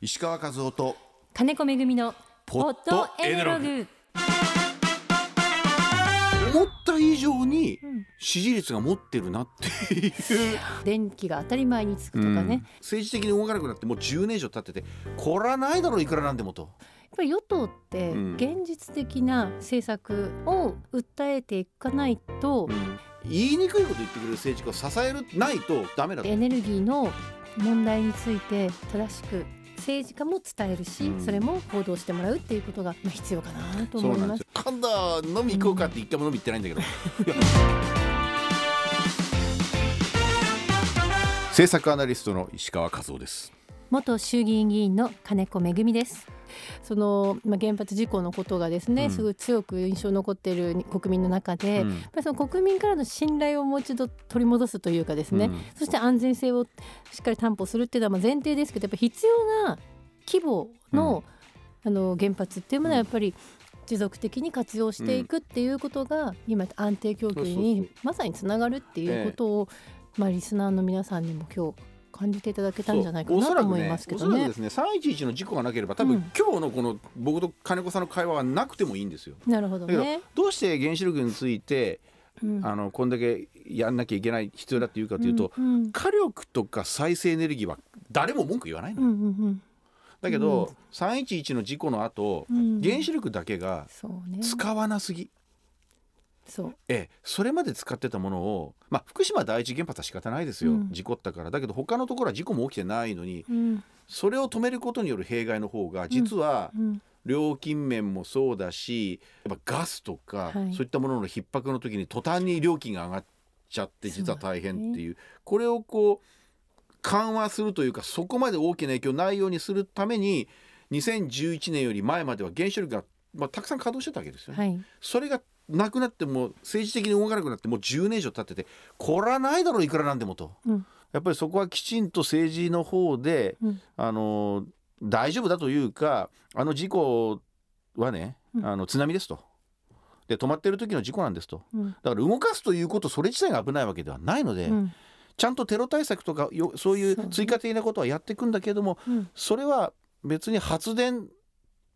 石川和夫と金子めぐみのポッドドエネログ。グ思った以上にうん支持率が持ってるなっていう、電気が当たり前につくとかね、うん。やっ政治的に動かなくなってもう10年以上経っててこれはないだろういくらなんでもと。ぱり与党ってうん。現実的な政策を訴えていかないと、言いにくいこと言ってくれる政治家を支えるないとダメだと。エネルギーの問題について正しく政治家も伝えるし、うん。それも報道してもらうっていうことがまあ必要かなと思います。そうなんですよ。今度は飲み行こうかって一回も飲み行ってないんだけど、政策アナリストの石川和夫です元衆議院議員の金子めぐみです。その、まあ、原発事故のことがですね、うん。すごい強く印象に残っている国民の中で、うん。やっぱりその国民からの信頼をもう一度取り戻すというかですね、うん。そして安全性をしっかり担保するっていうのはまあ前提ですけどやっぱ必要な規模の,、あの原発っていうものはやっぱり持続的に活用していくっていうことが今安定供給にまさにつながるっていうことを、まあ、リスナーの皆さんにも今日感じていただけたんじゃないかなと思いますけどね。おそらくね。らくですね311の事故がなければ多分、うん。今日のこの僕と金子さんの会話はなくてもいいんですよ。なるほどね。どうして原子力についてうん。あのこんだけやんなきゃいけない必要だっていうかというと、うんうん。火力とか再生エネルギーは誰も文句言わないの、うんうんだけど、311の事故の後、うん。うん原子力だけが。使わなすぎ、そう。ええ、それまで使ってたものを、まあ、福島第一原発は仕方ないですよ、うん。事故ったから。だけど他のところは事故も起きてないのにうん。それを止めることによる弊害の方が実はうん。料金面もそうだしやっぱガスとか、はい。そういったものの逼迫の時に途端に料金が上がっちゃって実は大変っていう。これをこう緩和するというかそこまで大きな影響ないようにするために2011年より前までは原子力が、まあ、たくさん稼働してたわけですよね。はい。それがなくなっても政治的に動かなくなってもう10年以上経っててこれはないだろういくらなんでもと。うん。やっぱりそこはきちんと政治の方で、うん。あの大丈夫だというかあの事故はね、うん。あの津波ですと。で止まってる時の事故なんですと。うん。だから動かすということそれ自体が危ないわけではないので、うん。ちゃんとテロ対策とかよそういそう追加的なことはやっていくんだけれどもうん。それは別に発電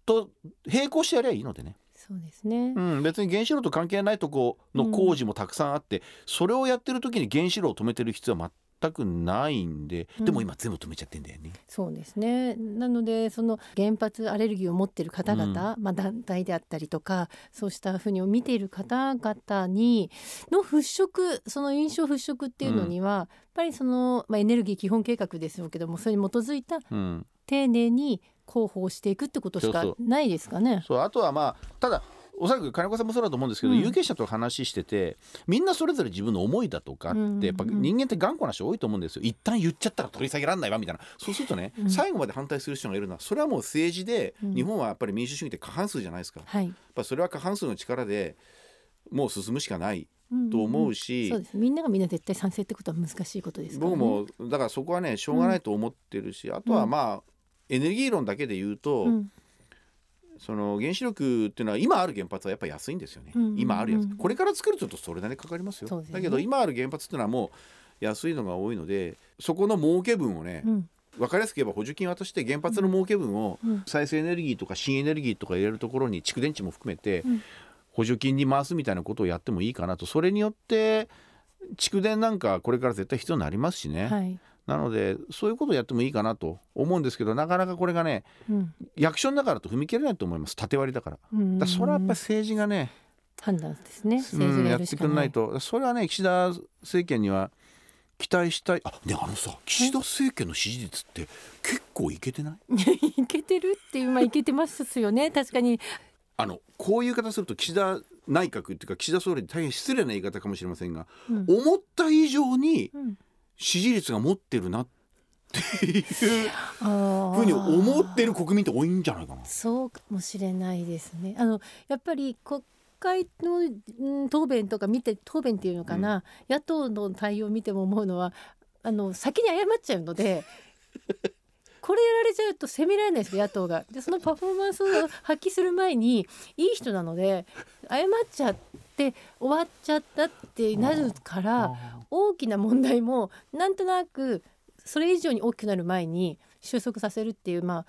と並行してやりゃいいのでね。そうですねう。ん、別に原子炉と関係ないとこの工事もたくさんあって、それをやってる時に原子炉を止めてる必要は全くないんで、うんでも今全部止めちゃってんだよね。そうですね。なのでその原発アレルギーを持っている方々、まあ団体であったりとか、そうしたふうに見ている方々にの払拭、その印象払拭っていうのには、やっぱりそのまあエネルギー基本計画ですけども、それに基づいたうん、丁寧に広報していくってことしかないですかね。そうあとはまあただおそらく金子さんもそうだと思うんですけど、うん。有権者と話しててみんなそれぞれ自分の思いだとかって、うんやっぱ人間って頑固な人多いと思うんですよ。一旦言っちゃったら取り下げられないわみたいな。そうするとね、うん。最後まで反対する人がいるのはそれはもう政治で、うん。日本はやっぱり民主主義って過半数じゃないですか。やっはい。ぱそれは過半数の力でもう進むしかないと思うし、そうです。みんながみんな絶対賛成ってことは難しいことですからね。僕もだからそこはねしょうがないと思ってるし、あとはまあエネルギー論だけで言うと、うん。その原子力っていうのは今ある原発はやっぱり安いんですよね、うん。うんうん今あるやつ。これから作るとそれなりにかかりますよ。ね。だけど今ある原発っていうのはもう安いのが多いのでそこの儲け分をね、うん。分かりやすく言えば補助金渡して原発の儲け分をうん。再生エネルギーとか新エネルギーとか入れるところに蓄電池も含めてうん。補助金に回すみたいなことをやってもいいかなと。それによって蓄電なんかこれから絶対必要になりますしね、はい。なのでそういうことをやってもいいかなと思うんですけどなかなかこれがねうん役所の中だと踏み切れないと思います縦割りだから。うんだからそれはやっぱり政治がね、判断ですね。う政治ん、がやるしかなやってくんないい。とそれはね岸田政権には期待したいあねあのさ岸田政権の支持率って結構いけてない？いけてるっていうまあいけてますよね。確かに。あのこういう言い方すると岸田内閣っていうか岸田総理に大変失礼な言い方かもしれませんが、うん思った以上にうん支持率が持ってるなっていうあふうに思ってる。る国民って多いんじゃないかな。そうかもしれないですね。あのやっぱり国会の、うん、答弁とか見て答弁っていうのかな、野党の対応を見ても思うのはあの先に謝っちゃうので。これやられちゃうと責められないですよ野党がでそのパフォーマンスを発揮する前にいい人なので謝っちゃって終わっちゃったってなるから大きな問題もなんとなくそれ以上に大きくなる前に収束させるっていうまあ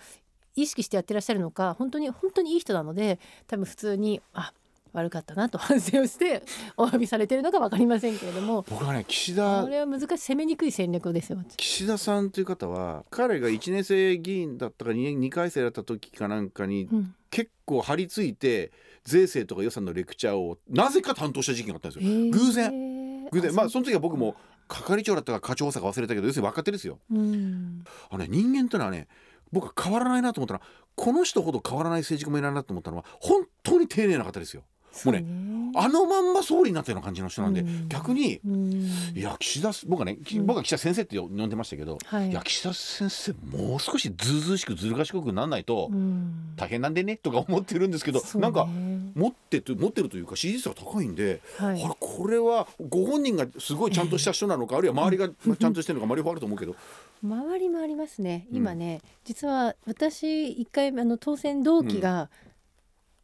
意識してやってらっしゃるのか本当に本当にいい人なので多分普通にあ悪かったなと反省をしてお詫びされてるのか分かりませんけれども。僕はね岸田これは難しい攻めにくい戦略ですよ。岸田さんという方は彼が1年生議員だったか 2, 2回生だった時かなんかにうん。結構張り付いて税制とか予算のレクチャーをなぜか担当した時期があったんですよ。偶然然偶然まあその時は僕も係長だったか課長補佐か忘れたけど要するに若手ですよ。うんあのね、人間というのはね僕は変わらないなと思ったらこの人ほど変わらない政治家もいないなと思ったのは本当に丁寧な方ですよ。もうねあのまんま総理になったような感じの人なんで、うん。逆にうん。いや岸田僕はね、きうん。僕は岸田先生って呼んでましたけど、はい。いや岸田先生もう少しずうずうしくずる賢くならないとうん。大変なんでねとか思ってるんですけど、なんか持ってて持ってるというか支持率が高いんで、はい。あれこれはご本人がすごいちゃんとした人なのか、あるいは周りがちゃんとしてるのか周りはあると思うけど、周りもありますねうん。今ね、実は私一回あの当選同期が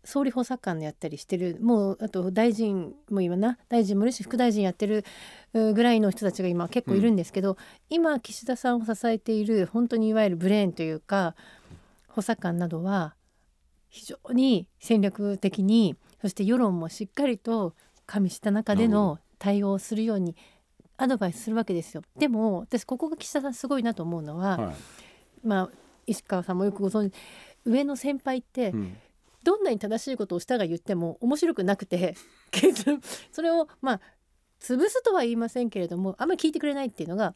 総理補佐官やったりしてる、もうあと大臣も今な大臣もいるし副大臣やってるうぐらいの人たちが今結構いるんですけど、今岸田さんを支えている本当にいわゆるブレーンというか補佐官などは非常に戦略的にそして世論もしっかりと加味した中での対応をするようにアドバイスするわけですよ。でも私ここが岸田さんすごいなと思うのは、はい。まあ石川さんもよくご存知上の先輩ってうんどんなに正しいことをしたが言っても面白くなくてそれをまあ潰すとは言いませんけれどもあんまり聞いてくれないっていうのが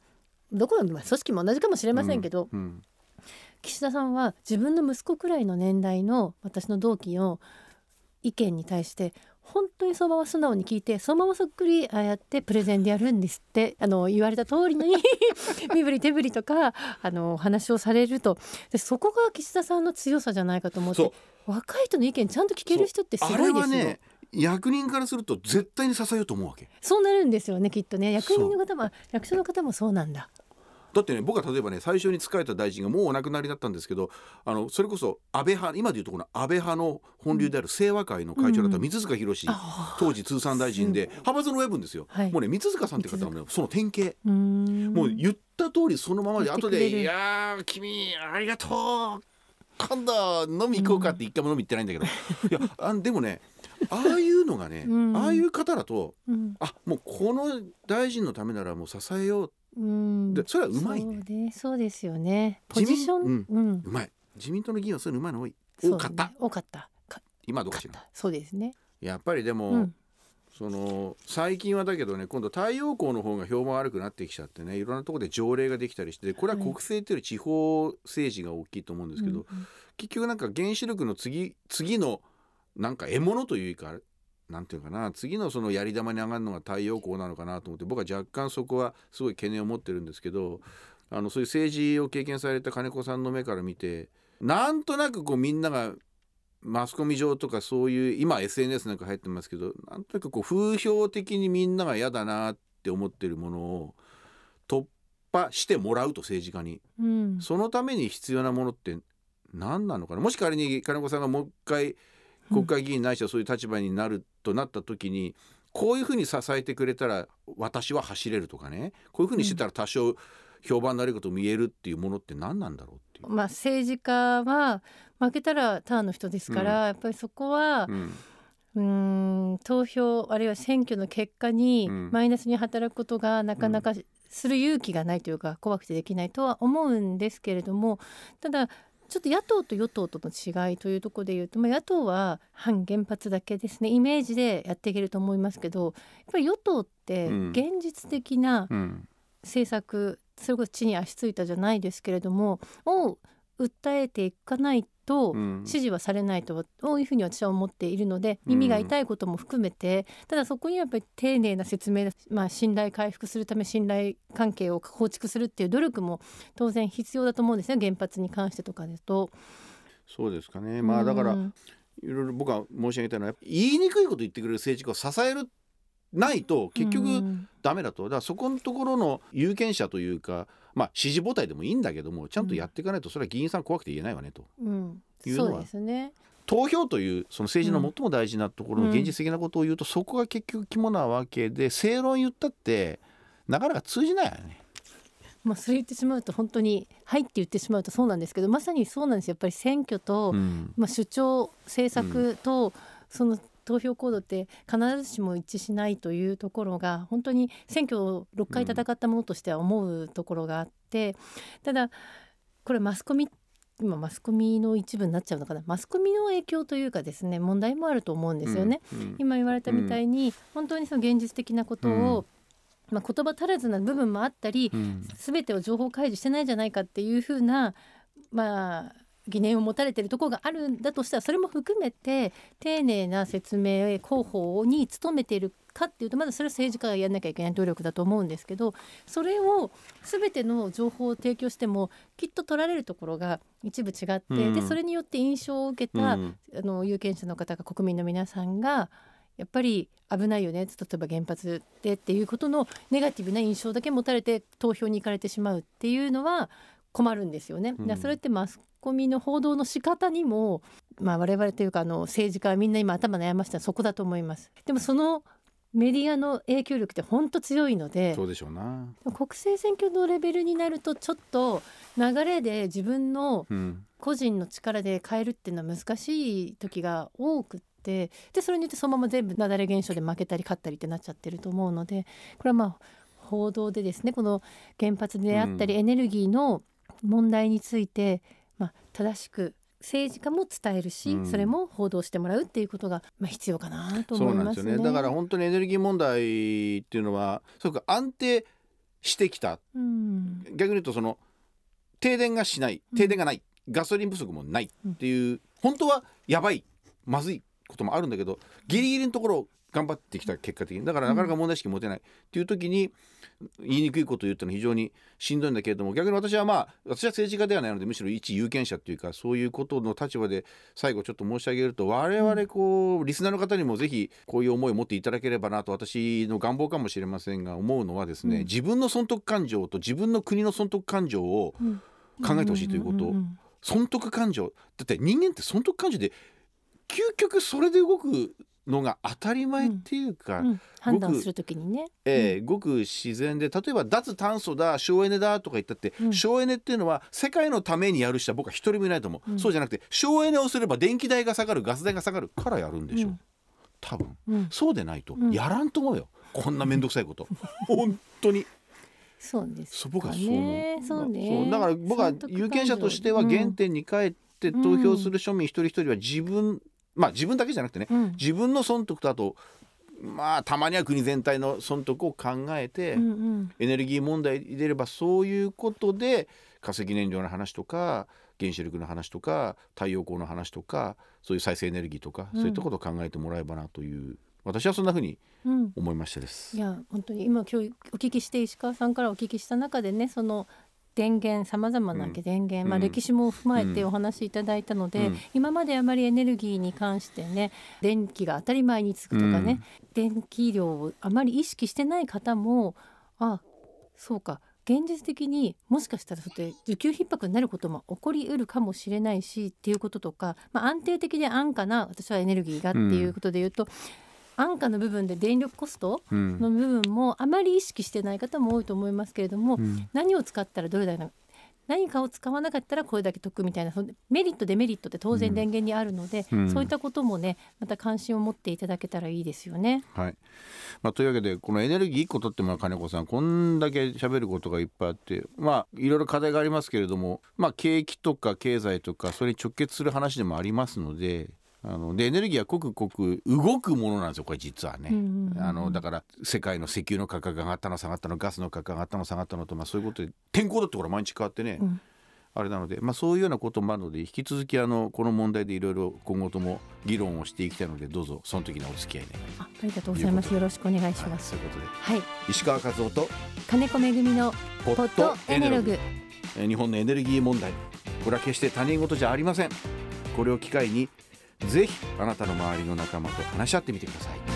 どこのまあ組織も同じかもしれませんけど、うん岸田さんは自分の息子くらいの年代の私の同期の意見に対して本当にそのまま素直に聞いてそのままそっくりああやってプレゼンでやるんですってあの言われた通りに 身振り手振りとかあのお話をされると。でそこが岸田さんの強さじゃないかと思って若い人の意見ちゃんと聞ける人ってすごいですよ。あれはね役人からすると絶対に支えようと思うわけ。そうなるんですよねきっとね。役人の方も役所の方もそうなんだ。だってね僕は例えばね最初に仕えた大臣がもうお亡くなりだったんですけどあのそれこそ安倍派今でいうとこの安倍派の本流である清和会の会長だったうん。水塚宏、あ当時通産大臣で派閥の親分ですよ、はい。もうね水塚さんって方はねその典型、もう言った通りそのままで後で「言ってくれる。いやー君ありがとう今度飲み行こうか」って一回も飲み行ってないんだけど、いやあでもねああいうのがね、うん。ああいう方だとうん。あもうこの大臣のためならもう支えよう。うん。でそれはうまいね。そうね。そうですよね。ポジション、自民うん。うまい。自民党の議員はそういうのうまいの多い。多かった、ね多かった。か今はどうかしら。そうですね。やっぱりでも、うんその最近はだけどね今度太陽光の方が評判悪くなってきちゃってねいろんなところで条例ができたりしてこれは国政というより地方政治が大きいと思うんですけど、うん結局なんか原子力の次次のなんか獲物というかなんていうかな次のそのやり玉に上がるのが太陽光なのかなと思って僕は若干そこはすごい懸念を持ってるんですけどあのそういう政治を経験された金子さんの目から見てなんとなくこうみんながマスコミ上とかそういう今 SNS なんか入ってますけどなんとなくこう風評的にみんなが嫌だなって思ってるものを突破してもらうと政治家に。うん。そのために必要なものって何なのかな？もし仮に金子さんがもう一回国会議員ないしはそういう立場になるとなった時に、こういうふうに支えてくれたら私は走れるとかね。こういうふうにしてたら多少評判の悪いことも言えるっていうものって何なんだろうっていう。まあ政治家は負けたらターンの人ですから、やっぱりそこはうん。投票あるいは選挙の結果にうん。マイナスに働くことがなかなかする勇気がないというか怖くてできないとは思うんですけれどもただちょっと野党と与党との違いというところでいうと、まあ、野党は反原発だけですねイメージでやっていけると思いますけどやっぱり与党ってうん。現実的なうん。政策それこそ地に足ついたじゃないですけれどもを訴えていかないとうん。支持はされないとこういうふうに私は思っているので耳が痛いことも含めて、ただそこにはやっぱり丁寧な説明、まあ、信頼回復するため信頼関係を構築するっていう努力も当然必要だと思うんですね原発に関してとかですと。そうですかね。まあだからうんいろいろ僕は申し上げたいのは言いにくいこと言ってくれる政治家を支えるないと結う局ん。ダメだと。だからそこのところの有権者というかまあ支持母体でもいいんだけどもちゃんとやっていかないとそれは議員さん怖くて言えないわねと。うん。いうのは。そうですね。投票というその政治の最も大事なところの現実的なことを言うと、そこが結局肝なわけで正論言ったってなかなか通じないよね。まあ、それ言ってしまうと本当に「はい」って言ってしまうとそうなんですけどまさにそうなんです。やっぱり選挙と、うん。まあ、主張政策と、その投票行動って必ずしも一致しないというところが本当に選挙を6回戦ったものとしては思うところがあって、ただこれマスコミ今マスコミの一部になっちゃうのかな。マスコミの影響というかですね問題もあると思うんですよね。うん今言われたみたいに、本当にその現実的なことを、まあ、言葉足らずな部分もあったり、うん。全てを情報開示してないんじゃないかっていうふうなまあ疑念を持たれているところがあるんだとしたらそれも含めて丁寧な説明広報に努めているかっていうとまずそれは政治家がやらなきゃいけない努力だと思うんですけどそれを全ての情報を提供してもきっと取られるところが一部違って、うん。でそれによって印象を受けた、うん。あの有権者の方が国民の皆さんがやっぱり危ないよね例えば原発でっていうことのネガティブな印象だけ持たれて投票に行かれてしまうっていうのは困るんですよね。うん。それってマスコミの報道の仕方にも、まあ、我々というかあの政治家はみんな今頭悩ましたそこだと思います。でもそのメディアの影響力って本当強いのでそうでしょうな。国政選挙のレベルになるとちょっと流れで自分のうん個人の力で変えるっていうのは難しい時が多くってでそれによってそのまま全部雪崩現象で負けたり勝ったりってなっちゃってると思うのでこれはまあ報道でですねこの原発であったりうんエネルギーの問題について、まあ、正しく政治家も伝えるし、うん。それも報道してもらうっていうことが、まあ、必要かなと思いますすね。なんでよね。だから本当にエネルギー問題っていうのはそうか安定してきた。うん。逆に言うとその停電がしない停電がない、ガソリン不足もないっていう、本当はやばいまずいこともあるんだけどギリギリのところを頑張ってきた結果的に。だからなかなか問題意識持てないっていう時に言いにくいことを言ったのは非常にしんどいんだけれども逆に私はまあ私は政治家ではないのでむしろ一有権者っていうかそういうことの立場で最後ちょっと申し上げると我々こうリスナーの方にもぜひこういう思いを持っていただければなと私の願望かもしれませんが思うのはですね、うん。自分の損得感情と自分の国の損得感情をうん。考えてほしいということ。損得感情。だって人間って損得感情で究極それで動くのが当たり前っていうか、うんうん判断するときにね。えーごく自然で例えば脱炭素だ省エネだとか言ったって、うん。省エネっていうのは世界のためにやる人は僕は一人もいないと思う、うん。そうじゃなくて省エネをすれば電気代が下がるガス代が下がるからやるんでしょ、うん。多分。うん。そうでないとうん。やらんと思うよ、こんな面倒くさいこと。本当に。そうです僕はかそう。そうね。だから僕は有権者としては原点に帰って投票する庶民一人一人は自分、まあ自分だけじゃなくてねうん。うん自分の損得とあとまあたまには国全体の損得を考えて、うんうん。エネルギー問題に出ればそういうことで化石燃料の話とか原子力の話とか太陽光の話とかそういう再生エネルギーとか、うん。そういったことを考えてもらえばなという私はそんなふうにうん。思いましたです。いや本当に今今日お聞きして石川さんからお聞きした中でねその電源さまざまなうん。電源、まあ、うん。歴史も踏まえてうん。お話しいただいたので、うん。今まであまりエネルギーに関してね電気が当たり前につくとかね、電気量をあまり意識してない方もあそうか現実的にもしかしたらそ需給逼迫になることも起こりうるかもしれないしっていうこととか、まあ、安定的で安価な私はエネルギーがっていうことで言うと、安価の部分で電力コストうん。の部分もあまり意識してない方も多いと思いますけれども、うん。何を使ったらどれだけ何かを使わなかったらこれだけ得みたいなそのメリットデメリットって当然電源にあるので、うん。そういったこともねまた関心を持っていただけたらいいですよね。はい。まあ、というわけでこのエネルギー1個取っても金子さんこんだけ喋ることがいっぱいあってまあいろいろ課題がありますけれども、まあ、景気とか経済とかそれに直結する話でもありますのであのでエネルギーは刻々動くものなんですよこれ実はね。あのだから世界の石油の価格が上がったの下がったのガスの価格が上がったの下がったのと、まあ、そういうことで天候だってほら毎日変わってね、うん。あれなので、まあ、そういうようなこともあるので引き続きあのこの問題でいろいろ今後とも議論をしていきたいのでどうぞその時のお付き合いで、あありがとうございます。よろしくお願いしはい、ます。そういうことで。はい、石川和夫と金子めぐみのポポットエネログ。えー日本のエネルギー問題。これは決して他人事じゃありません。これを機会にぜひあなたの周りの仲間と話し合ってみてください。